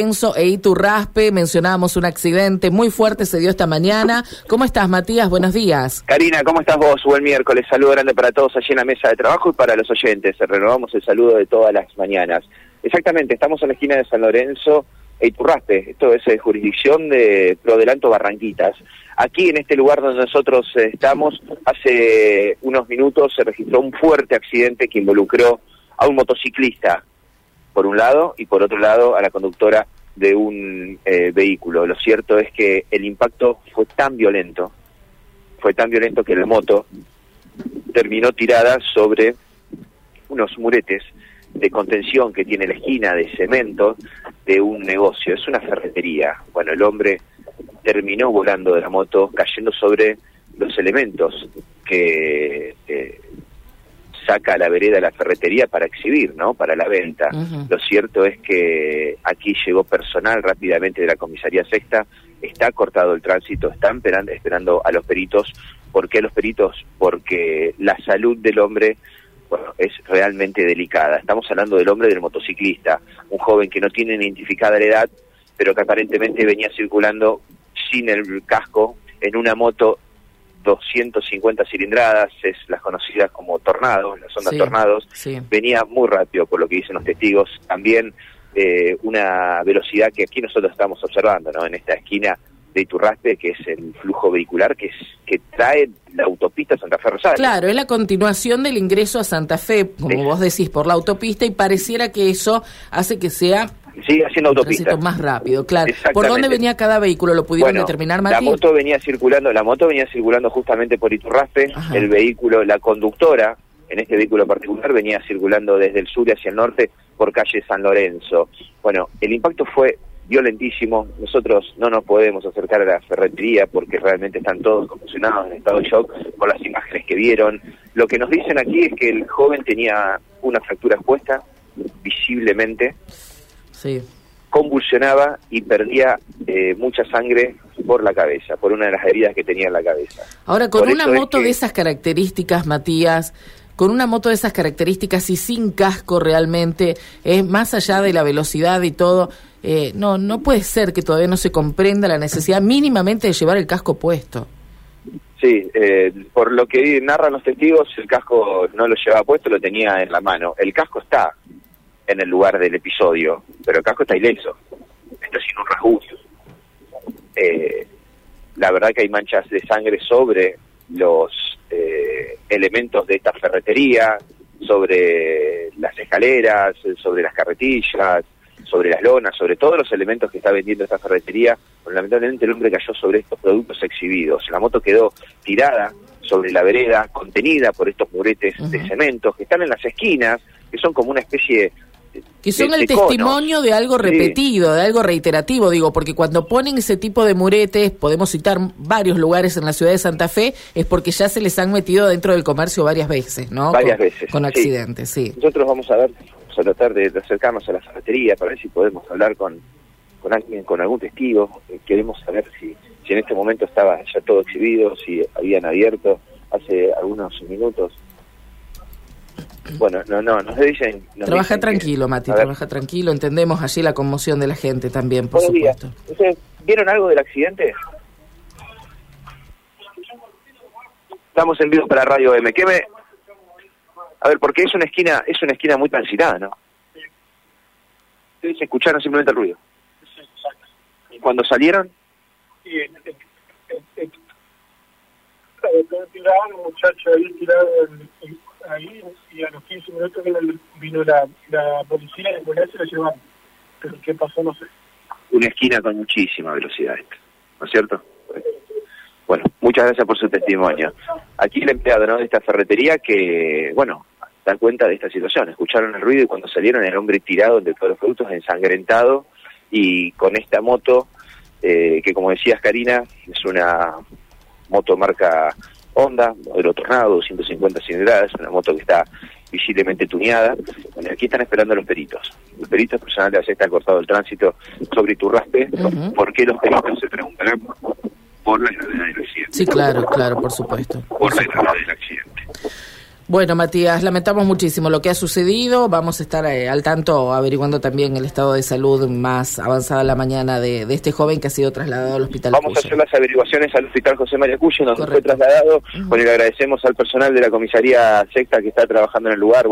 Enzo e Iturraspe, mencionábamos un accidente muy fuerte, se dio esta mañana. ¿Cómo estás, Matías? Buenos días. Karina, ¿cómo estás vos? Buen miércoles. Saludo grande para todos allí en la mesa de trabajo y para los oyentes. Renovamos el saludo de todas las mañanas. Exactamente, estamos en la esquina de San Lorenzo e Iturraspe. Esto es eh, jurisdicción de Prodelanto Barranquitas. Aquí, en este lugar donde nosotros eh, estamos, hace unos minutos se registró un fuerte accidente que involucró a un motociclista por un lado, y por otro lado a la conductora de un eh, vehículo. Lo cierto es que el impacto fue tan violento, fue tan violento que la moto terminó tirada sobre unos muretes de contención que tiene la esquina de cemento de un negocio. Es una ferretería. Bueno, el hombre terminó volando de la moto, cayendo sobre los elementos que eh, saca a la vereda la ferretería para exhibir, ¿no? Para la venta. Lo cierto es que aquí llegó personal rápidamente de la comisaría sexta, está cortado el tránsito, están esperando, esperando a los peritos. ¿Por qué los peritos? Porque la salud del hombre bueno, es realmente delicada. Estamos hablando del hombre del motociclista, un joven que no tiene identificada la edad, pero que aparentemente venía circulando sin el casco en una moto 250 cilindradas, es las conocidas como tornados, las ondas tornados, venía muy rápido por lo que dicen los testigos, también eh, una velocidad que aquí nosotros estamos observando, ¿no? En esta esquina de Iturraspe, que es el flujo vehicular que es que trae la autopista Santa Fe Rosario. Claro, es la continuación del ingreso a Santa Fe, como vos decís, por la autopista y pareciera que eso hace que sea sigue haciendo autopista. más rápido, claro. ¿Por dónde venía cada vehículo? ¿Lo pudieron determinar, Martín? La moto venía circulando, la moto venía circulando justamente por Iturraspe, el vehículo, la conductora, en este vehículo particular, venía circulando desde el sur hacia el norte por calle San Lorenzo. Bueno, el impacto fue violentísimo. Nosotros no nos podemos acercar a la ferretería porque realmente están todos conmocionados en estado de shock por las imágenes que vieron. Lo que nos dicen aquí es que el joven tenía una fractura expuesta, visiblemente, sí. convulsionaba y perdía eh, mucha sangre por la cabeza, por una de las heridas que tenía en la cabeza. Ahora, con una moto de esas características, Matías, con una moto de esas características y sin casco realmente, es más allá de la velocidad y todo, eh, no, no puede ser que todavía no se comprenda la necesidad mínimamente de llevar el casco puesto. Sí, eh, por lo que narran los testigos, el casco no lo llevaba puesto, lo tenía en la mano. El casco está, en el lugar del episodio, pero el casco está ileso, está sin un rasguño. Eh, la verdad que hay manchas de sangre sobre los eh, elementos de esta ferretería, sobre las escaleras, sobre las carretillas, sobre las lonas, sobre todos los elementos que está vendiendo esta ferretería. lamentablemente el hombre cayó sobre estos productos exhibidos. La moto quedó tirada sobre la vereda, contenida por estos muretes de cemento que están en las esquinas, que son como una especie que son el testimonio de algo repetido, de algo reiterativo, digo, porque cuando ponen ese tipo de muretes, podemos citar varios lugares en la ciudad de Santa Fe, es porque ya se les han metido dentro del comercio varias veces, ¿no? Varias veces. Con accidentes, sí. Nosotros vamos a ver, vamos a tratar de, acercarnos a la ferretería para ver si podemos hablar con, con alguien, con algún testigo. Eh, queremos saber si, si en este momento estaba ya todo exhibido, si habían abierto hace algunos minutos bueno, no, no, nos dicen... trabaja tranquilo, Mati, trabaja tranquilo, entendemos allí la conmoción de la gente también, por supuesto. ¿Ustedes vieron algo del accidente? Estamos en vivo para Radio M. ¿Qué me... A ver, porque es una esquina, es una esquina muy transitada, ¿no? ¿Se escucharon simplemente el ruido? ¿Y cuando salieron? Sí, tiraban un muchacho ahí tirado en, ahí y a los 15 minutos vino la, la policía y la se lo llevaron. Pero qué pasó no sé. Una esquina con muchísima velocidad, ¿no es cierto? Bueno, muchas gracias por su testimonio. Aquí el empleado de esta ferretería que, bueno, da cuenta de esta situación. Escucharon el ruido y cuando salieron el hombre tirado de todos los productos, ensangrentado y con esta moto, eh, que como decías Karina, es una moto marca Honda, modelo Tornado, 250 cilindradas, una moto que está visiblemente tuneada. Bueno, aquí están esperando los peritos. Los peritos personales ya está cortado el tránsito sobre Iturraspe. Uh ¿Por qué los peritos se preguntarán? Por la gravedad del accidente. Sí, claro, claro, por supuesto. Por la gravedad del accidente. Bueno, Matías, lamentamos muchísimo lo que ha sucedido. Vamos a estar eh, al tanto averiguando también el estado de salud más avanzada la mañana de, de este joven que ha sido trasladado al hospital. Vamos a hacer las averiguaciones al hospital José María Cuyo, donde fue trasladado. Bueno, le agradecemos al personal de la comisaría secta que está trabajando en el lugar.